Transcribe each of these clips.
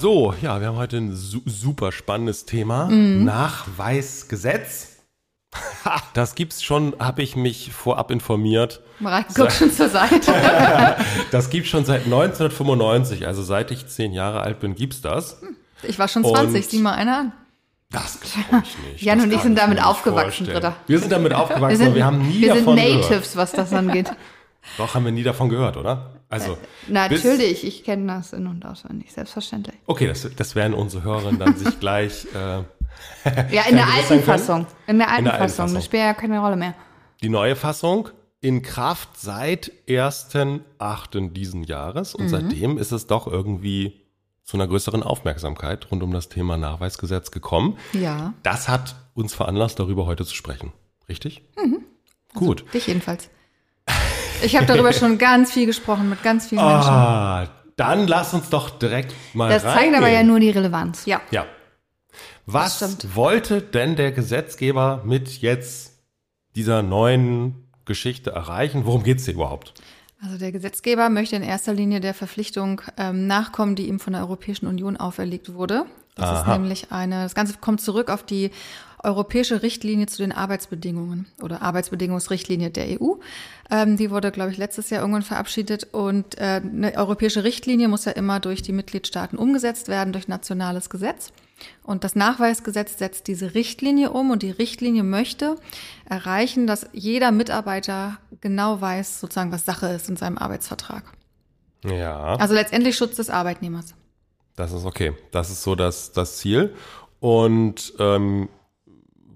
So, ja, wir haben heute ein su super spannendes Thema. Mhm. Nachweisgesetz. Das gibt's schon, habe ich mich vorab informiert. Mareike guckt schon zur Seite. Das gibt's schon seit 1995, also seit ich zehn Jahre alt bin, gibt's das. Ich war schon Und- 20, sieh mal einer an. Das glaube ich nicht. Jan Das und ich sind damit aufgewachsen. Britta. Wir sind damit aufgewachsen, Wir aber wir haben nie wir sind davon gehört. Natives, was das angeht. Doch, haben wir nie davon gehört, oder? Also, bis- Natürlich, ich kenne das in- und auswendig, selbstverständlich. Okay, das, das werden unsere Hörerinnen dann sich gleich. Äh, Ja, in der alten? Fassung. In der alten Fassung. Fassung. Das spielt ja keine Rolle mehr. die neue Fassung in Kraft seit 1.8. diesen Jahres Mhm. und seitdem ist es doch irgendwie zu einer größeren Aufmerksamkeit rund um das Thema Nachweisgesetz gekommen. Ja, Das hat uns veranlasst, darüber heute zu sprechen. Richtig? Mhm. Gut. dich jedenfalls. Ich habe darüber schon ganz viel gesprochen mit ganz vielen Menschen. Ah, dann lass uns doch direkt mal Das zeigt reingehen. aber ja nur die Relevanz. Ja. Ja. Was wollte denn der Gesetzgeber mit jetzt dieser neuen Geschichte erreichen? Worum geht's hier überhaupt? Also der Gesetzgeber möchte in erster Linie der Verpflichtung ähm, nachkommen, die ihm von der Europäischen Union auferlegt wurde. Das ist Aha. nämlich eine, das Ganze kommt zurück auf die europäische Richtlinie zu den Arbeitsbedingungen oder Arbeitsbedingungsrichtlinie der EU. Ähm, die wurde, glaube ich, letztes Jahr irgendwann verabschiedet und äh, eine europäische Richtlinie muss ja immer durch die Mitgliedstaaten umgesetzt werden, durch nationales Gesetz. Und das Nachweisgesetz setzt diese Richtlinie um und die Richtlinie möchte erreichen, dass jeder Mitarbeiter genau weiß, sozusagen, was Sache ist in seinem Arbeitsvertrag. Ja, Also letztendlich Schutz des Arbeitnehmers. das ist okay. Das ist so das, das Ziel. Und ähm,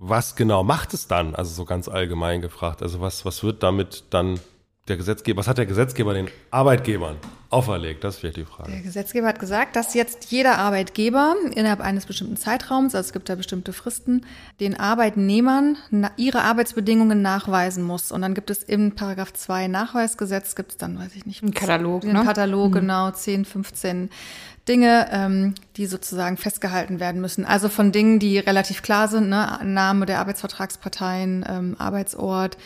was genau macht es dann? Also so ganz allgemein gefragt. Also was, was wird damit dann der Gesetzgeber, was hat der Gesetzgeber den Arbeitgebern auferlegt? Das ist vielleicht die Frage. Der Gesetzgeber hat gesagt, dass jetzt jeder Arbeitgeber innerhalb eines bestimmten Zeitraums, also es gibt da bestimmte Fristen, den Arbeitnehmern ihre Arbeitsbedingungen nachweisen muss. Und dann gibt es im Paragraph 2 Nachweisgesetz, gibt es dann, weiß ich nicht, Ein Katalog, einen ne? Katalog, genau, 10, 15 Dinge, ähm, die sozusagen festgehalten werden müssen. Also von Dingen, die relativ klar sind, ne? Name der Arbeitsvertragsparteien, ähm, Arbeitsort,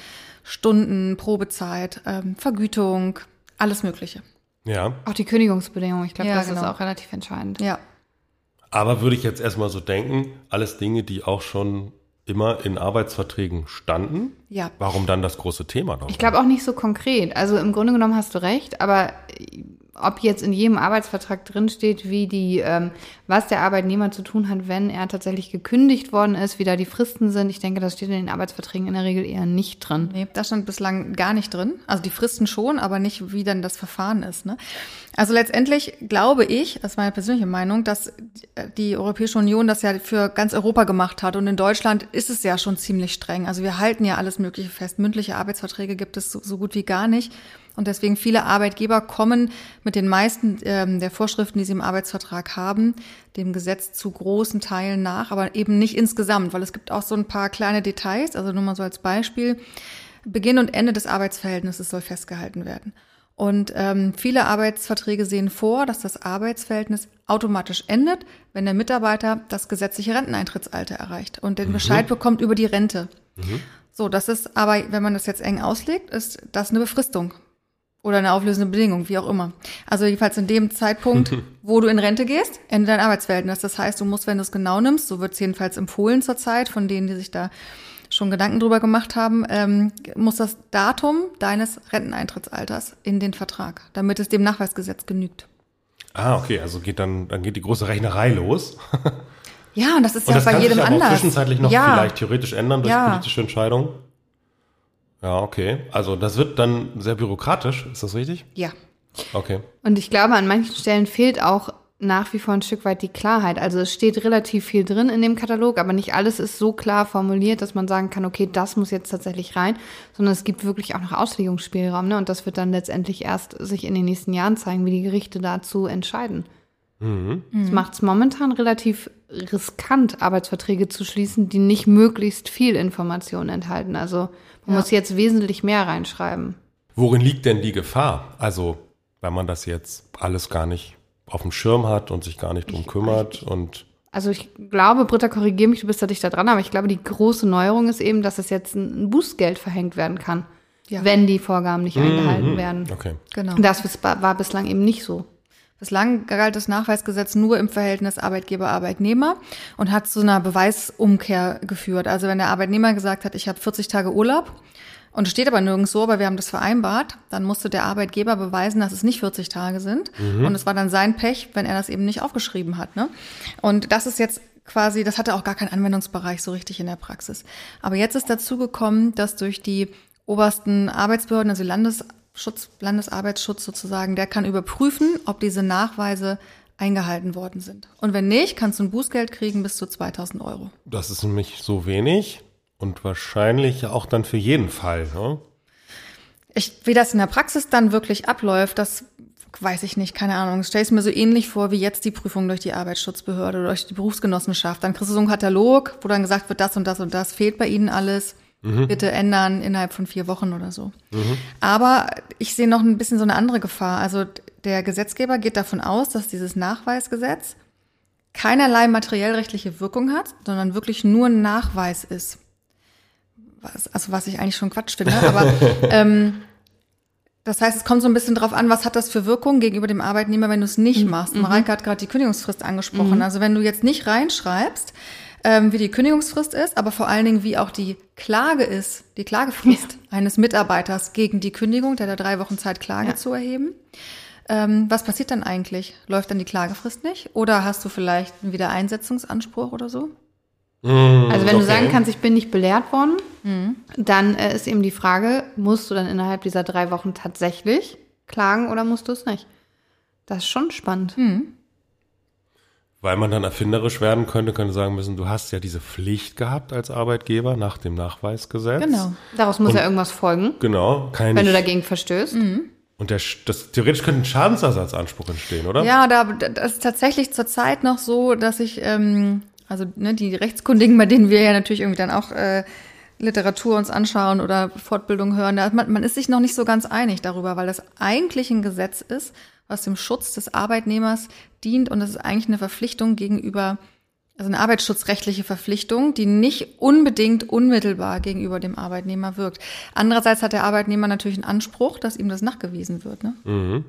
Stunden, Probezeit, ähm, Vergütung, alles Mögliche. Ja. Auch die Kündigungsbedingungen, ich glaube, Ja, das ist genau. auch relativ entscheidend. Ja. Aber würde ich jetzt erstmal so denken, alles Dinge, die auch schon immer in Arbeitsverträgen standen. Ja. Warum dann das große Thema darum? Ich glaube auch nicht so konkret. Also im Grunde genommen hast du recht, aber ob jetzt in jedem Arbeitsvertrag drinsteht, wie die, ähm, was der Arbeitnehmer zu tun hat, wenn er tatsächlich gekündigt worden ist, wie da die Fristen sind, ich denke, das steht in den Arbeitsverträgen in der Regel eher nicht drin. Nee, das stand bislang gar nicht drin. Also die Fristen schon, aber nicht, wie dann das Verfahren ist. Ne? Also letztendlich glaube ich, das ist meine persönliche Meinung, dass die Europäische Union das ja für ganz Europa gemacht hat. Und in Deutschland ist es ja schon ziemlich streng. Also wir halten ja alles Mögliche fest. Mündliche Arbeitsverträge gibt es so, so gut wie gar nicht. Und deswegen viele Arbeitgeber kommen mit den meisten ähm, der Vorschriften, die sie im Arbeitsvertrag haben, dem Gesetz zu großen Teilen nach, aber eben nicht insgesamt, weil es gibt auch so ein paar kleine Details, also nur mal so als Beispiel. Beginn und Ende des Arbeitsverhältnisses soll festgehalten werden. Und ähm, viele Arbeitsverträge sehen vor, dass das Arbeitsverhältnis automatisch endet, wenn der Mitarbeiter das gesetzliche Renteneintrittsalter erreicht und den Bescheid bekommt über die Rente. So, das ist aber, wenn man das jetzt eng auslegt, ist das eine Befristung oder eine auflösende Bedingung, wie auch immer. Also jedenfalls in dem Zeitpunkt, wo du in Rente gehst, endet dein Arbeitsverhältnis. Das heißt, du musst, wenn du es genau nimmst, so wird es jedenfalls empfohlen zurzeit von denen, die sich da schon Gedanken drüber gemacht haben, ähm, muss das Datum deines Renteneintrittsalters in den Vertrag, damit es dem Nachweisgesetz genügt. Ah, okay, also geht dann, dann geht die große Rechnerei los. Ja, und das ist Und ja das bei kann jedem sich aber anders. zwischenzeitlich noch ja, vielleicht theoretisch ändern durch Ja. politische Entscheidungen. Ja, okay. Also das wird dann sehr bürokratisch, ist das richtig? ja. Okay. Und ich glaube, an manchen Stellen fehlt auch nach wie vor ein Stück weit die Klarheit. Also es steht relativ viel drin in dem Katalog, aber nicht alles ist so klar formuliert, dass man sagen kann, okay, das muss jetzt tatsächlich rein, sondern es gibt wirklich auch noch Auslegungsspielraum. Ne? Und das wird dann letztendlich erst sich in den nächsten Jahren zeigen, wie die Gerichte dazu entscheiden. Mhm. Es macht es momentan relativ riskant, Arbeitsverträge zu schließen, die nicht möglichst viel Information enthalten. Also man ja. muss jetzt wesentlich mehr reinschreiben. Worin liegt denn die Gefahr? Also, wenn man das jetzt alles gar nicht auf dem Schirm hat und sich gar nicht drum ich, kümmert ich, und also ich glaube, Britta, korrigiere mich, du bist da dichter dran, aber ich glaube, die große Neuerung ist eben, dass es jetzt ein Bußgeld verhängt werden kann, ja. wenn die Vorgaben nicht mhm. eingehalten werden. Okay. Genau. Das war bislang eben nicht so. Bislang galt das Nachweisgesetz nur im Verhältnis Arbeitgeber-Arbeitnehmer und hat zu einer Beweisumkehr geführt. Also wenn der Arbeitnehmer gesagt hat, ich habe 40 Tage Urlaub und es steht aber nirgends so, aber wir haben das vereinbart. Dann musste der Arbeitgeber beweisen, dass es nicht 40 Tage sind. Mhm. Und es war dann sein Pech, wenn er das eben nicht aufgeschrieben hat. Ne? Und das ist jetzt quasi, das hatte auch gar keinen Anwendungsbereich so richtig in der Praxis. Aber jetzt ist dazu gekommen, dass durch die obersten Arbeitsbehörden, also Landesschutz, Landesarbeitsschutz sozusagen, der kann überprüfen, ob diese Nachweise eingehalten worden sind. Und wenn nicht, kannst du ein Bußgeld kriegen bis zu 2000 Euro. Das ist nämlich so wenig. Und wahrscheinlich auch dann für jeden Fall, ne? Ich, wie das in der Praxis dann wirklich abläuft, das weiß ich nicht, keine Ahnung. Ich stelle es mir so ähnlich vor wie jetzt die Prüfung durch die Arbeitsschutzbehörde oder durch die Berufsgenossenschaft. Dann kriegst du so einen Katalog, wo dann gesagt wird, das und das und das fehlt bei Ihnen alles. Mhm. Bitte ändern innerhalb von vier Wochen oder so. Mhm. Aber ich sehe noch ein bisschen so eine andere Gefahr. Also der Gesetzgeber geht davon aus, dass dieses Nachweisgesetz keinerlei materiellrechtliche Wirkung hat, sondern wirklich nur ein Nachweis ist was, also was ich eigentlich schon Quatsch finde, aber ähm, das heißt, es kommt so ein bisschen drauf an, was hat das für Wirkung gegenüber dem Arbeitnehmer, wenn du es nicht mhm. machst. Mhm. Mareike hat gerade die Kündigungsfrist angesprochen. Mhm. Also wenn du jetzt nicht reinschreibst, ähm, wie die Kündigungsfrist ist, aber vor allen Dingen, wie auch die Klage ist, die Klagefrist ja. eines Mitarbeiters gegen die Kündigung, der da drei Wochen Zeit, Klage ja. zu erheben. Ähm, was passiert dann eigentlich? Läuft dann die Klagefrist nicht? Oder hast du vielleicht einen Wiedereinsetzungsanspruch oder so? Mm, also wenn okay. du sagen kannst, ich bin nicht belehrt worden, mhm. dann äh, ist eben die Frage, musst du dann innerhalb dieser drei Wochen tatsächlich klagen oder musst du es nicht? Das ist schon spannend. Mhm. Weil man dann erfinderisch werden könnte, könnte sagen müssen, du hast ja diese Pflicht gehabt als Arbeitgeber nach dem Nachweisgesetz. Genau. Daraus muss Und, ja irgendwas folgen. Genau. Wenn du dagegen verstößt. Mhm. Und der, das, theoretisch könnte ein Schadensersatzanspruch entstehen, oder? Ja, da, das ist tatsächlich zurzeit noch so, dass ich ähm, also ne, die Rechtskundigen, bei denen wir ja natürlich irgendwie dann auch äh, Literatur uns anschauen oder Fortbildung hören, da man, man ist sich noch nicht so ganz einig darüber, weil das eigentlich ein Gesetz ist, was dem Schutz des Arbeitnehmers dient und das ist eigentlich eine Verpflichtung gegenüber, also eine arbeitsschutzrechtliche Verpflichtung, die nicht unbedingt unmittelbar gegenüber dem Arbeitnehmer wirkt. Andererseits hat der Arbeitnehmer natürlich einen Anspruch, dass ihm das nachgewiesen wird. Ne? Mhm.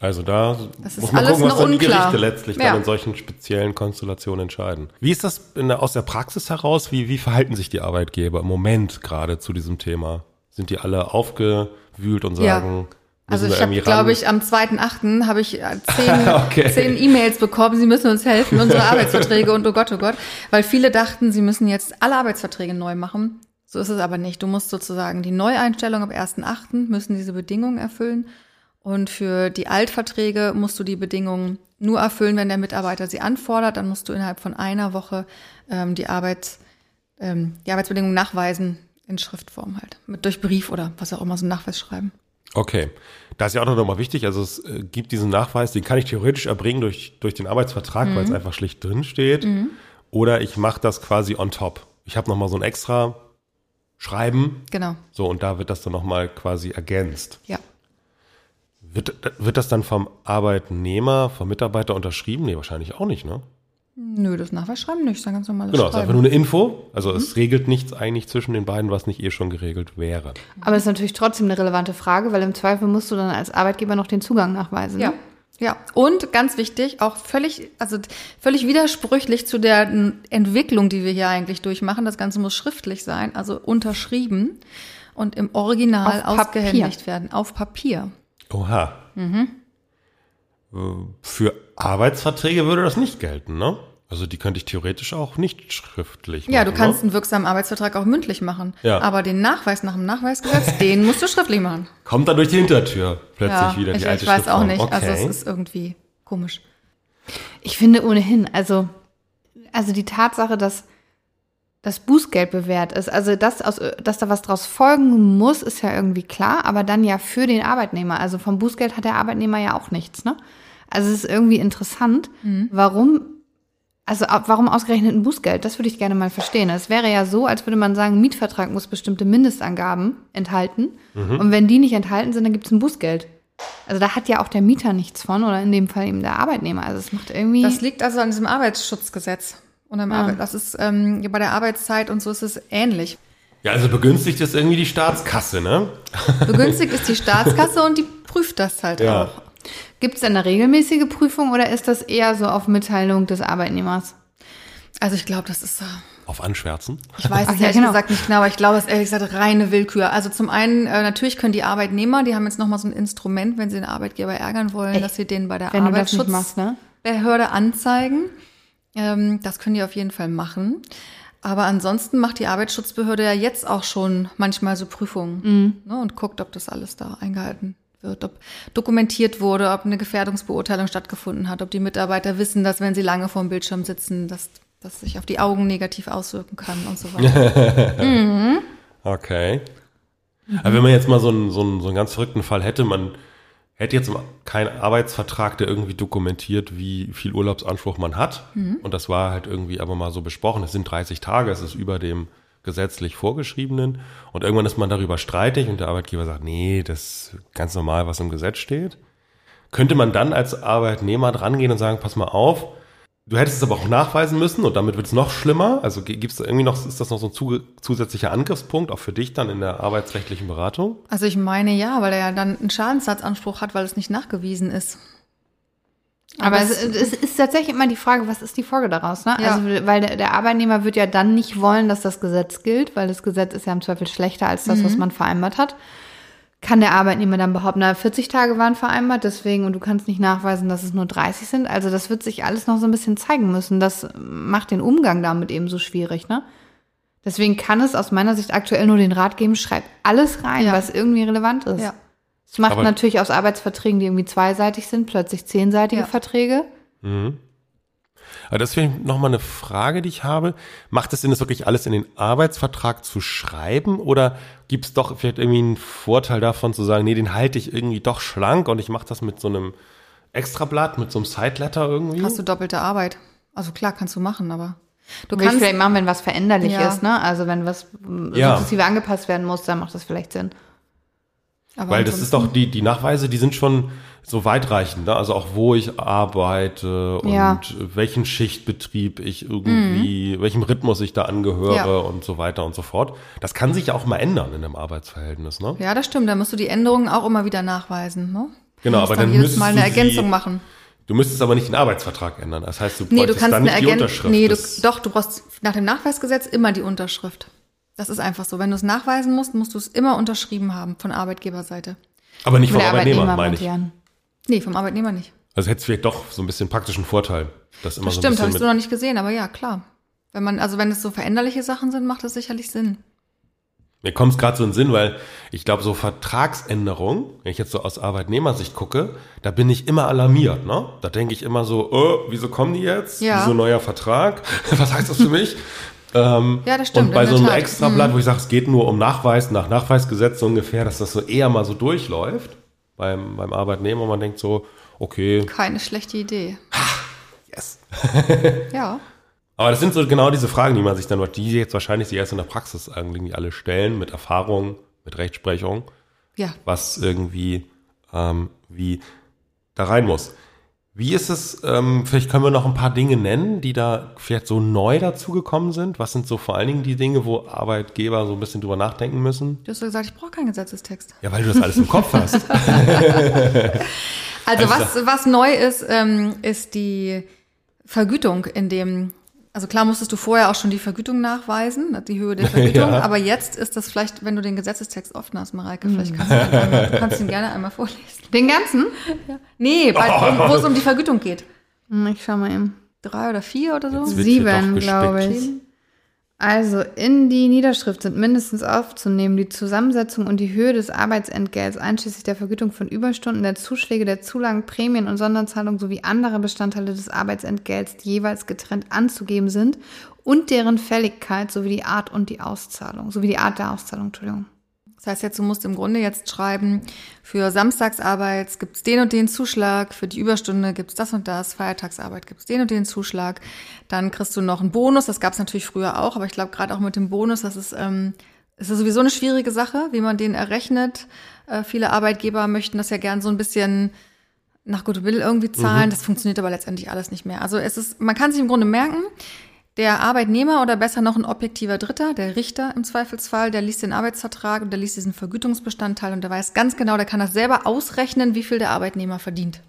Also da muss man gucken, was dann die Gerichte letztlich ja. dann in solchen speziellen Konstellationen entscheiden. Wie ist das der, aus der Praxis heraus? Wie, wie verhalten sich die Arbeitgeber im Moment gerade zu diesem Thema? Sind die alle aufgewühlt und sagen, ja. Also ich habe, glaube ich, am 2.8. habe ich äh, zehn, okay. zehn E-Mails bekommen, sie müssen uns helfen, unsere Arbeitsverträge und oh Gott, oh Gott. Weil viele dachten, sie müssen jetzt alle Arbeitsverträge neu machen. So ist es aber nicht. Du musst sozusagen die Neueinstellung am 1.8. müssen diese Bedingungen erfüllen. Und für die Altverträge musst du die Bedingungen nur erfüllen, wenn der Mitarbeiter sie anfordert. Dann musst du innerhalb von einer Woche ähm, die, Arbeit, ähm, die Arbeitsbedingungen nachweisen in Schriftform halt. Mit, durch Brief oder was auch immer, so einen Nachweis schreiben. Okay. Da ist ja auch noch mal wichtig, also es äh, gibt diesen Nachweis, den kann ich theoretisch erbringen durch, durch den Arbeitsvertrag, mhm. weil es einfach schlicht drin steht. Mhm. Oder ich mache das quasi on top. Ich habe noch mal so ein extra Schreiben. Genau. So, und da wird das dann noch mal quasi ergänzt. Ja. Wird, wird das dann vom Arbeitnehmer, vom Mitarbeiter unterschrieben? Nee, wahrscheinlich auch nicht, ne? Nö, das Nachweisschreiben nicht, das ist ein ganz normales Genau, es ist einfach nur eine Info. Also mhm. es regelt nichts eigentlich zwischen den beiden, was nicht eh schon geregelt wäre. Aber es ist natürlich trotzdem eine relevante Frage, weil im Zweifel musst du dann als Arbeitgeber noch den Zugang nachweisen. Ja. Ne? Ja, und ganz wichtig, auch völlig, also völlig widersprüchlich zu der Entwicklung, die wir hier eigentlich durchmachen. Das Ganze muss schriftlich sein, also unterschrieben und im Original auf ausgehändigt Papier. werden, auf Papier. Oha. Mhm. Für Arbeitsverträge würde das nicht gelten, ne? Also die könnte ich theoretisch auch nicht schriftlich machen. Ja, du kannst ne? einen wirksamen Arbeitsvertrag auch mündlich machen. Ja. Aber den Nachweis nach dem Nachweisgesetz, den musst du schriftlich machen. Kommt dann durch die Hintertür plötzlich ja, wieder die ich, alte Ich weiß auch nicht. Also okay. Also es ist irgendwie komisch. Ich finde ohnehin, also, also die Tatsache, dass das Bußgeld bewährt ist, also dass, aus, dass da was draus folgen muss, ist ja irgendwie klar, aber dann ja für den Arbeitnehmer. Also vom Bußgeld hat der Arbeitnehmer ja auch nichts, ne? Also es ist irgendwie interessant, warum, also warum ausgerechnet ein Bußgeld? Das würde ich gerne mal verstehen. Es wäre ja so, als würde man sagen, ein Mietvertrag muss bestimmte Mindestangaben enthalten. Und wenn die nicht enthalten sind, dann gibt es ein Bußgeld. Also da hat ja auch der Mieter nichts von oder in dem Fall eben der Arbeitnehmer. Also es macht irgendwie. Das liegt also an diesem Arbeitsschutzgesetz. Und am Arbeit, das ist ähm, bei der Arbeitszeit und so ist es ähnlich. Ja, also begünstigt ist irgendwie die Staatskasse, ne? Begünstigt ist die Staatskasse und die prüft das halt Ja. auch. Gibt es da eine regelmäßige Prüfung oder ist das eher so auf Mitteilung des Arbeitnehmers? Also ich glaube, das ist, äh, Auf Anschwärzen. ich weiß es ja, ehrlich genau. gesagt nicht genau, aber ich glaube, es ist ehrlich gesagt reine Willkür. Also zum einen, äh, natürlich können die Arbeitnehmer, die haben jetzt nochmal so ein Instrument, wenn sie den Arbeitgeber ärgern wollen, Echt? dass sie den bei der Arbeitsschutzbehörde ne? anzeigen. Ähm, das können die auf jeden Fall machen. Aber ansonsten macht die Arbeitsschutzbehörde ja jetzt auch schon manchmal so Prüfungen Mhm. ne, und guckt, ob das alles da eingehalten wird, ob dokumentiert wurde, ob eine Gefährdungsbeurteilung stattgefunden hat, ob die Mitarbeiter wissen, dass wenn sie lange vor dem Bildschirm sitzen, dass das sich auf die Augen negativ auswirken kann und so weiter. Okay. Aber wenn man jetzt mal so einen, so, einen, so einen ganz verrückten Fall hätte, man hätte jetzt keinen Arbeitsvertrag, der irgendwie dokumentiert, wie viel Urlaubsanspruch man hat. Und das war halt irgendwie aber mal so besprochen. Es sind 30 Tage, es ist über dem gesetzlich vorgeschriebenen. Und irgendwann ist man darüber streitig und der Arbeitgeber sagt, nee, das ist ganz normal, was im Gesetz steht. Könnte man dann als Arbeitnehmer drangehen und sagen, pass mal auf, Du hättest es aber auch nachweisen müssen und damit wird es noch schlimmer. Also gibt es irgendwie noch, ist das noch so ein zu, zusätzlicher Angriffspunkt, auch für dich dann in der arbeitsrechtlichen Beratung? Also ich meine ja, weil er ja dann einen Schadensersatzanspruch hat, weil es nicht nachgewiesen ist. Aber Aber es, es ist tatsächlich immer die Frage, was ist die Folge daraus? Ne? Ja. Also, weil der, der Arbeitnehmer wird ja dann nicht wollen, dass das Gesetz gilt, weil das Gesetz ist ja im Zweifel schlechter als das, was man vereinbart hat. Kann der Arbeitnehmer dann behaupten, na, 40 Tage waren vereinbart, deswegen, und du kannst nicht nachweisen, dass es nur 30 sind. Also das wird sich alles noch so ein bisschen zeigen müssen. Das macht den Umgang damit eben so schwierig, ne? Deswegen kann es aus meiner Sicht aktuell nur den Rat geben, schreib alles rein, Ja. was irgendwie relevant ist. Ja. Das macht Aber- natürlich aus Arbeitsverträgen, die irgendwie zweiseitig sind, plötzlich zehnseitige Ja. Verträge. Aber das wäre nochmal eine Frage, die ich habe. Macht es Sinn, das wirklich alles in den Arbeitsvertrag zu schreiben oder gibt es doch vielleicht irgendwie einen Vorteil davon zu sagen, nee, den halte ich irgendwie doch schlank und ich mache das mit so einem Extrablatt, mit so einem Sideletter irgendwie? Hast du doppelte Arbeit. Also klar, kannst du machen, aber du ich kannst vielleicht machen, wenn was veränderlich Ja. ist, ne? Also wenn was Ja. sukzessive angepasst werden muss, dann macht das vielleicht Sinn. Aber Weil das ist doch, die, die Nachweise, die sind schon so weitreichend, ne? also auch wo ich arbeite und Ja. welchen Schichtbetrieb ich irgendwie, welchem Rhythmus ich da angehöre Ja. und so weiter und so fort. Das kann sich ja auch mal ändern in einem Arbeitsverhältnis, ne? Ja, das stimmt. Da musst du die Änderungen auch immer wieder nachweisen. Ne? Genau, Du aber dann jedes müsstest Mal eine du Ergänzung sie- machen. Du müsstest aber nicht den Arbeitsvertrag ändern. Das heißt, du Nee, du bräuchtest kannst dann nicht die. Unterschrift. Nee, du, doch, du brauchst nach dem Nachweisgesetz immer die Unterschrift. Das ist einfach so. Wenn du es nachweisen musst, musst du es immer unterschrieben haben von Arbeitgeberseite. aber nicht vom Arbeitnehmer, Arbeitnehmer meine ich. Nee, vom Arbeitnehmer nicht. Also hätte es vielleicht doch so ein bisschen praktischen Vorteil. Das immer Das so stimmt, habe ich so noch nicht gesehen, aber ja, klar. Wenn man, also wenn es so veränderliche Sachen sind, macht das sicherlich Sinn. Mir kommt es gerade so in den Sinn, weil ich glaube, so Vertragsänderungen, wenn ich jetzt so aus Arbeitnehmersicht gucke, da bin ich immer alarmiert. Ne? Da denke ich immer so, oh, wieso kommen die jetzt? Ja. Wieso neuer Vertrag? Was heißt das für mich? Ähm, Ja, das stimmt, Und bei so einem Tat. Extrablatt, wo ich sage, es geht nur um Nachweis, nach Nachweisgesetz so ungefähr, dass das so eher mal so durchläuft beim, beim Arbeitnehmer. Und man denkt so, okay, Keine schlechte Idee. yes. Ja. Aber das sind so genau diese Fragen, die man sich dann, die jetzt wahrscheinlich sich erst in der Praxis irgendwie alle stellen, mit Erfahrung, mit Rechtsprechung. Ja. was irgendwie ähm, wie da rein muss. Wie ist es, ähm, vielleicht können wir noch ein paar Dinge nennen, die da vielleicht so neu dazugekommen sind? Was sind so vor allen Dingen die Dinge, wo Arbeitgeber so ein bisschen drüber nachdenken müssen? Du hast doch gesagt, ich brauche keinen Gesetzestext. Ja, weil du das alles im Kopf hast. Also Also was, was neu ist, ähm, ist die Vergütung in dem, also klar musstest du vorher auch schon die Vergütung nachweisen, die Höhe der Vergütung, Ja. aber jetzt ist das vielleicht, wenn du den Gesetzestext offen hast, Mareike, vielleicht kannst du, den einmal, du kannst ihn gerne einmal vorlesen. Den ganzen? Nee, bei, um, wo es um die Vergütung geht. Hm, Ich schau mal eben. Drei oder vier oder so? Sieben, glaube ich. Also in die Niederschrift sind mindestens aufzunehmen die Zusammensetzung und die Höhe des Arbeitsentgelts einschließlich der Vergütung von Überstunden, der Zuschläge, der Zulagen, Prämien und Sonderzahlungen sowie andere Bestandteile des Arbeitsentgelts, die jeweils getrennt anzugeben sind und deren Fälligkeit sowie die Art und die Auszahlung, sowie die Art der Auszahlung, Entschuldigung. Das heißt jetzt, du musst im Grunde jetzt schreiben, für Samstagsarbeit gibt's den und den Zuschlag, für die Überstunde gibt's das und das, Feiertagsarbeit gibt's den und den Zuschlag. Dann kriegst du noch einen Bonus, das gab's natürlich früher auch, aber ich glaube gerade auch mit dem Bonus, das ist, ähm, ist sowieso eine schwierige Sache, wie man den errechnet. Äh, viele Arbeitgeber möchten das ja gern so ein bisschen nach Goodwill irgendwie zahlen. Das funktioniert aber letztendlich alles nicht mehr. Also es ist, man kann sich im Grunde merken, der Arbeitnehmer oder besser noch ein objektiver Dritter, der Richter im Zweifelsfall, der liest den Arbeitsvertrag und der liest diesen Vergütungsbestandteil und der weiß ganz genau, der kann das selber ausrechnen, wie viel der Arbeitnehmer verdient.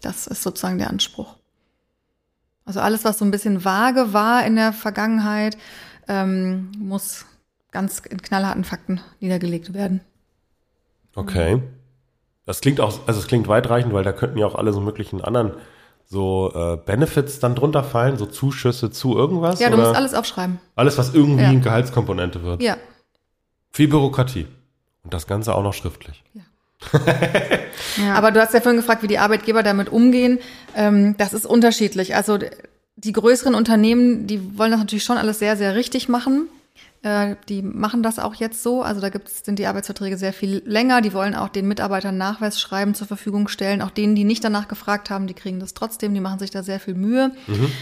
Das ist sozusagen der Anspruch. Also alles, was so ein bisschen vage war in der Vergangenheit, ähm, muss ganz in knallharten Fakten niedergelegt werden. Okay. Das klingt auch, also es klingt weitreichend, weil da könnten ja auch alle so möglichen anderen so äh, Benefits dann drunter fallen, so Zuschüsse zu irgendwas. Ja, du musst alles aufschreiben. alles, was irgendwie Ja. eine Gehaltskomponente wird. Ja. Viel Bürokratie. Und das Ganze auch noch schriftlich. Ja. Aber du hast ja vorhin gefragt, wie die Arbeitgeber damit umgehen. Ähm, das ist unterschiedlich. Also die größeren Unternehmen, die wollen das natürlich schon alles sehr, sehr richtig machen. Äh, die machen das auch jetzt so. Also da gibt's, sind die Arbeitsverträge sehr viel länger. Die wollen auch den Mitarbeitern Nachweisschreiben zur Verfügung stellen. Auch denen, die nicht danach gefragt haben, die kriegen das trotzdem. Die machen sich da sehr viel Mühe.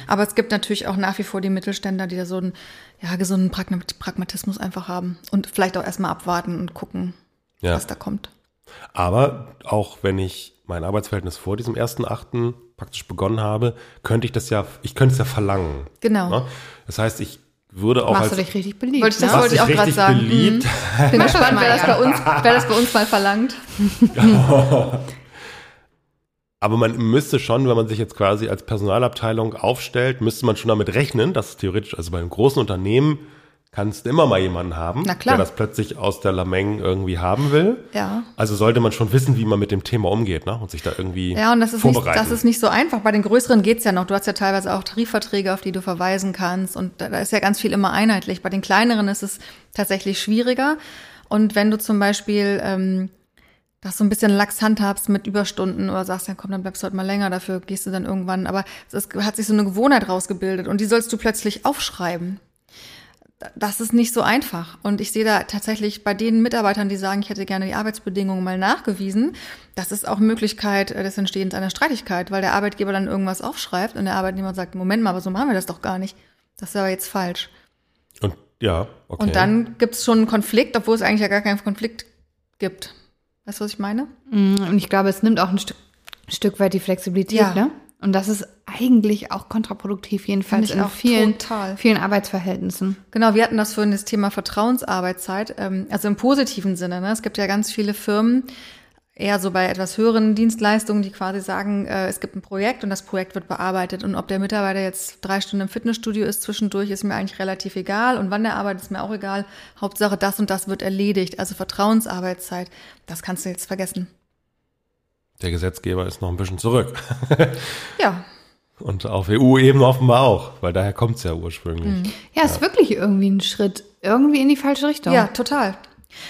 Aber es gibt natürlich auch nach wie vor die Mittelständler, die da so einen ja, gesunden Pragma- Pragmatismus einfach haben. Und vielleicht auch erstmal abwarten und gucken, Ja. was da kommt. Aber auch wenn ich mein Arbeitsverhältnis vor diesem ersten Achten praktisch begonnen habe, könnte ich das ja, ich könnte es ja verlangen. Genau. Ne? Das heißt, ich würde auch Machst als du dich richtig beliebt. Wollte ich das ne? wollte ich auch gerade sagen. beliebt. Mhm. Bin gespannt, mal, wer das, bei uns, wer das bei uns mal verlangt. Aber man müsste schon, wenn man sich jetzt quasi als Personalabteilung aufstellt, müsste man schon damit rechnen, dass theoretisch, also bei einem großen Unternehmen kannst du immer mal jemanden haben, der das plötzlich aus der Lameng irgendwie haben will. Ja. Also sollte man schon wissen, wie man mit dem Thema umgeht, ne? Und sich da irgendwie Ja, und das ist, nicht, vorbereiten. das ist nicht so einfach. Bei den größeren geht's ja noch. Du hast ja teilweise auch Tarifverträge, auf die du verweisen kannst. Und da, da ist ja ganz viel immer einheitlich. Bei den kleineren ist es tatsächlich schwieriger. Und wenn du zum Beispiel ähm, das so ein bisschen lax handhabst mit Überstunden oder sagst, ja komm, dann bleibst du halt mal länger, dafür gehst du dann irgendwann. Aber es hat sich so eine Gewohnheit rausgebildet und die sollst du plötzlich aufschreiben. Das ist nicht so einfach. Und ich sehe da tatsächlich bei den Mitarbeitern, die sagen, ich hätte gerne die Arbeitsbedingungen mal nachgewiesen, das ist auch Möglichkeit des Entstehens einer Streitigkeit, weil der Arbeitgeber dann irgendwas aufschreibt und der Arbeitnehmer sagt, Moment mal, aber so machen wir das doch gar nicht. Das ist aber jetzt falsch. Und ja, okay. Und dann gibt es schon einen Konflikt, obwohl es eigentlich ja gar keinen Konflikt gibt. Weißt du, was ich meine? Mm, Und ich glaube, es nimmt auch ein Stück, Stück weit die Flexibilität, Ja. ne? Und das ist eigentlich auch kontraproduktiv, jedenfalls in auch vielen, total. vielen Arbeitsverhältnissen. Genau, wir hatten das vorhin das Thema Vertrauensarbeitszeit, ähm, also im positiven Sinne. Ne? Es gibt ja ganz viele Firmen, eher so bei etwas höheren Dienstleistungen, die quasi sagen, äh, es gibt ein Projekt und das Projekt wird bearbeitet. Und ob der Mitarbeiter jetzt drei Stunden im Fitnessstudio ist zwischendurch, ist mir eigentlich relativ egal. Und wann der arbeitet, ist mir auch egal. Hauptsache, das und das wird erledigt. Also Vertrauensarbeitszeit, das kannst du jetzt vergessen. der Gesetzgeber ist noch ein bisschen zurück. Ja, Und auf EU-Ebene offenbar auch, weil daher kommt es ja ursprünglich. Ja, ist wirklich irgendwie ein Schritt irgendwie in die falsche Richtung. Ja, total.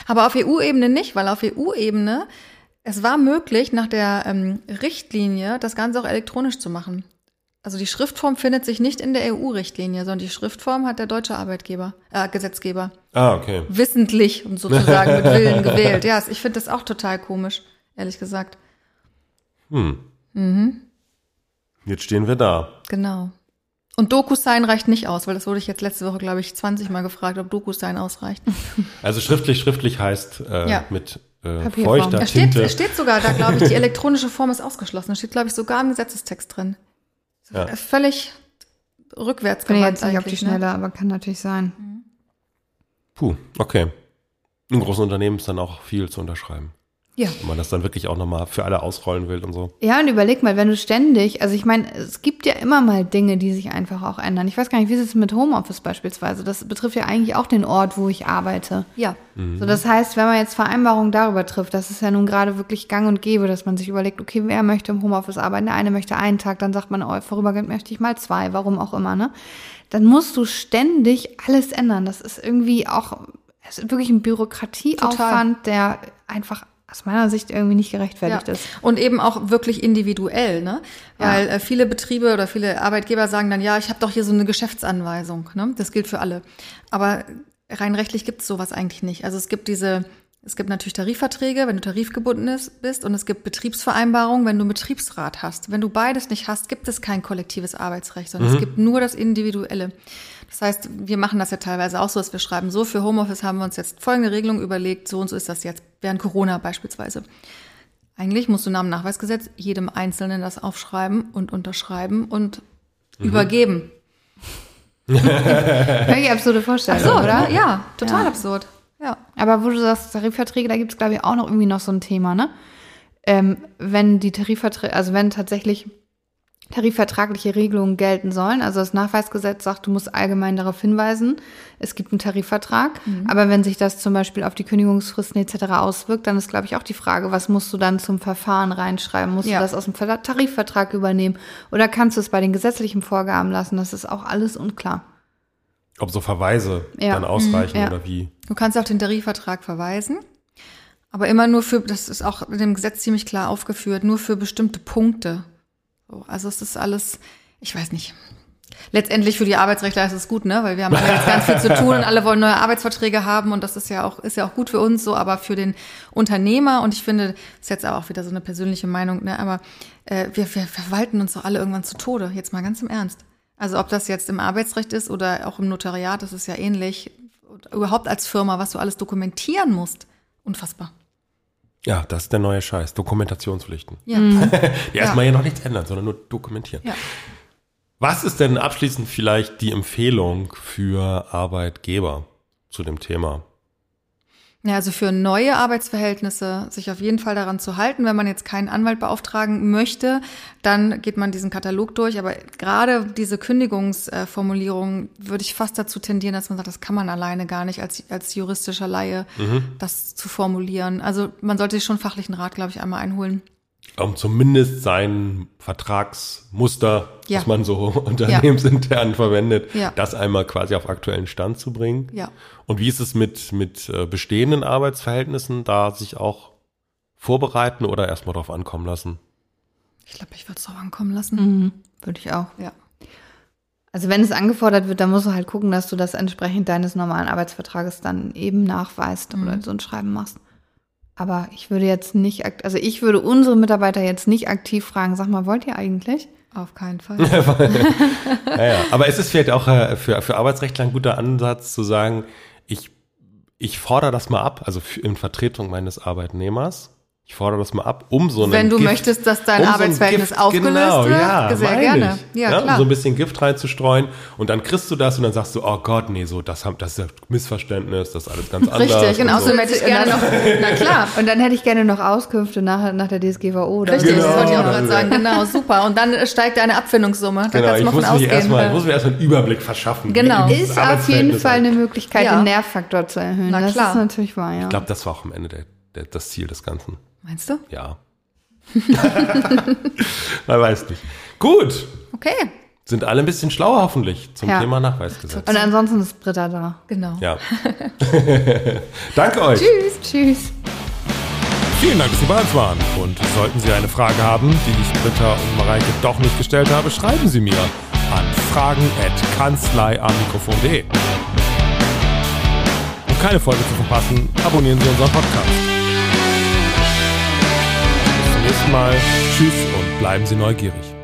Aber auf EU-Ebene nicht, weil auf EU-Ebene es war möglich, nach der ähm, Richtlinie das Ganze auch elektronisch zu machen. Also die Schriftform findet sich nicht in der EU-Richtlinie, sondern die Schriftform hat der deutsche Arbeitgeber, äh, Gesetzgeber Ah, okay. wissentlich und sozusagen mit Willen gewählt. Ja, ich finde das auch total komisch, ehrlich gesagt. Jetzt stehen wir da. Genau. Und DocuSign reicht nicht aus, weil das wurde ich jetzt letzte Woche, glaube ich, 20 Mal gefragt, ob DocuSign ausreicht. Also schriftlich, schriftlich heißt äh, Ja. mit äh, Papierform. feuchter Es steht, Tinte. es steht sogar da, glaube ich, die elektronische Form ist ausgeschlossen. Das steht, glaube ich, sogar im Gesetzestext drin. Ja. Völlig rückwärts Bin ich gewandt jetzt nicht auf die ne? Schnelle, aber kann natürlich sein. Puh, okay. In großen Unternehmen ist dann auch viel zu unterschreiben. Ja. Wenn man das dann wirklich auch nochmal für alle ausrollen will und so. Ja, und überleg mal, wenn du ständig, also ich meine, es gibt ja immer mal Dinge, die sich einfach auch ändern. Ich weiß gar nicht, wie ist es mit Homeoffice beispielsweise? Das betrifft ja eigentlich auch den Ort, wo ich arbeite. Ja. So, das heißt, wenn man jetzt Vereinbarungen darüber trifft, das ist ja nun gerade wirklich gang und gäbe, dass man sich überlegt, okay, wer möchte im Homeoffice arbeiten? Der eine möchte einen Tag, dann sagt man, oh, vorübergehend möchte ich mal zwei, warum auch immer, ne? Dann musst du ständig alles ändern. Das ist irgendwie auch, es ist wirklich ein Bürokratieaufwand, der einfach aus meiner Sicht irgendwie nicht gerechtfertigt Ja. ist. Und eben auch wirklich individuell, ne? Ja. Weil äh, viele Betriebe oder viele Arbeitgeber sagen dann, ja, ich habe doch hier so eine Geschäftsanweisung, ne? Das gilt für alle. Aber rein rechtlich gibt es sowas eigentlich nicht. Also es gibt diese, es gibt natürlich Tarifverträge, wenn du tarifgebunden ist, bist, und es gibt Betriebsvereinbarungen, wenn du einen Betriebsrat hast. Wenn du beides nicht hast, gibt es kein kollektives Arbeitsrecht, sondern es gibt nur das Individuelle. Das heißt, wir machen das ja teilweise auch so, dass wir schreiben, so für Homeoffice haben wir uns jetzt folgende Regelung überlegt, so und so ist das jetzt, während Corona beispielsweise. Eigentlich musst du nach dem Nachweisgesetz jedem Einzelnen das aufschreiben und unterschreiben und übergeben. Völlig absurde Vorstellung, So, oder? oder? Ja, total Ja. absurd. Ja. Aber wo du sagst, Tarifverträge, da gibt es, glaube ich, auch noch irgendwie noch so ein Thema, ne? Ähm, wenn die Tarifverträge, also wenn tatsächlich tarifvertragliche Regelungen gelten sollen, also das Nachweisgesetz sagt, du musst allgemein darauf hinweisen, es gibt einen Tarifvertrag, aber wenn sich das zum Beispiel auf die Kündigungsfristen etc. auswirkt, dann ist, glaube ich, auch die Frage, was musst du dann zum Verfahren reinschreiben? Musst Ja. du das aus dem Ver- Tarifvertrag übernehmen oder kannst du es bei den gesetzlichen Vorgaben lassen? Das ist auch alles unklar. Ob so Verweise Ja. dann ausreichen Mhm, ja. oder wie. Du kannst auf den Tarifvertrag verweisen, aber immer nur für, das ist auch in dem Gesetz ziemlich klar aufgeführt, nur für bestimmte Punkte. So, also es ist alles, ich weiß nicht. Letztendlich für die Arbeitsrechtler ist es gut, ne? Weil wir haben jetzt ganz viel zu tun und alle wollen neue Arbeitsverträge haben und das ist ja auch, ist ja auch gut für uns so, aber für den Unternehmer und ich finde, ist jetzt auch wieder so eine persönliche Meinung, ne? Aber äh, wir, wir verwalten uns doch alle irgendwann zu Tode. Jetzt mal ganz im Ernst. Also ob das jetzt im Arbeitsrecht ist oder auch im Notariat, das ist ja ähnlich. Überhaupt als Firma, was du alles dokumentieren musst. Unfassbar. Ja, das ist der neue Scheiß. Dokumentationspflichten. Ja. Die erstmal ja noch nichts ändern, sondern nur dokumentieren. Ja. Was ist denn abschließend vielleicht die Empfehlung für Arbeitgeber zu dem Thema? Ja, also für neue Arbeitsverhältnisse sich auf jeden Fall daran zu halten. Wenn man jetzt keinen Anwalt beauftragen möchte, dann geht man diesen Katalog durch. Aber gerade diese Kündigungsformulierung würde ich fast dazu tendieren, dass man sagt, das kann man alleine gar nicht als, als juristischer Laie, das zu formulieren. Also man sollte sich schon fachlichen Rat, glaube ich, einmal einholen. Um zumindest sein Vertragsmuster, Ja. das man so unternehmensintern verwendet, Ja. das einmal quasi auf aktuellen Stand zu bringen. Ja. Und wie ist es mit, mit äh, bestehenden Arbeitsverhältnissen, da sich auch vorbereiten oder erstmal drauf ankommen lassen? Ich glaube, ich würde es drauf ankommen lassen. Mhm. Würde ich auch. Ja. Also wenn es angefordert wird, dann musst du halt gucken, dass du das entsprechend deines normalen Arbeitsvertrages dann eben nachweist oder so ein Schreiben machst. Aber ich würde jetzt nicht, also ich würde unsere Mitarbeiter jetzt nicht aktiv fragen, sag mal, wollt ihr eigentlich? Auf keinen Fall. Ja, ja. Aber ist es vielleicht auch äh, für, für Arbeitsrechtler ein guter Ansatz zu sagen, ich, ich fordere das mal ab, also in Vertretung meines Arbeitnehmers, ich fordere das mal ab, um so einen Wenn du Gift, möchtest, dass dein um so ein Arbeitsverhältnis Gift- aufgelöst genau, wird, ja, sehr meine gerne. Ich. Ja, Um klar. so ein bisschen Gift reinzustreuen und dann kriegst du das und dann sagst du, oh Gott, nee, so, das, haben- das ist ja Missverständnis, das ist alles ganz anders. Richtig, genau. und so. Außerdem hätte ich gerne noch, na klar. Und dann hätte ich gerne noch Auskünfte nach, nach der DSGVO. Oder Richtig, Genau. das wollte ich auch gerade sagen. Genau, super. Und dann steigt deine Abfindungssumme. Da Genau, kannst ich du mal muss, von ausgehen. erstmal, ich muss mir erstmal einen Überblick verschaffen. Genau. Ist auf jeden Fall eine halt- Möglichkeit, Ja. den Nervfaktor zu erhöhen. Na das klar. ist natürlich wahr, ja. Ich glaube, das war auch am Ende der, der, das Ziel des Ganzen. Meinst du? Ja. Man weiß nicht. Gut. Okay, Sind alle ein bisschen schlauer hoffentlich zum Ja. Thema Nachweisgesetz. Und ansonsten ist Britta da. genau. Ja. Danke euch. Tschüss. Tschüss. Vielen Dank, dass Sie bei uns waren. Und sollten Sie eine Frage haben, die ich Britta und Mareike doch nicht gestellt habe, schreiben Sie mir an fragen.kanzleiamikrofon.de. Um keine Folge zu verpassen, abonnieren Sie unseren Podcast. Nächsten Mal. Tschüss und bleiben Sie neugierig.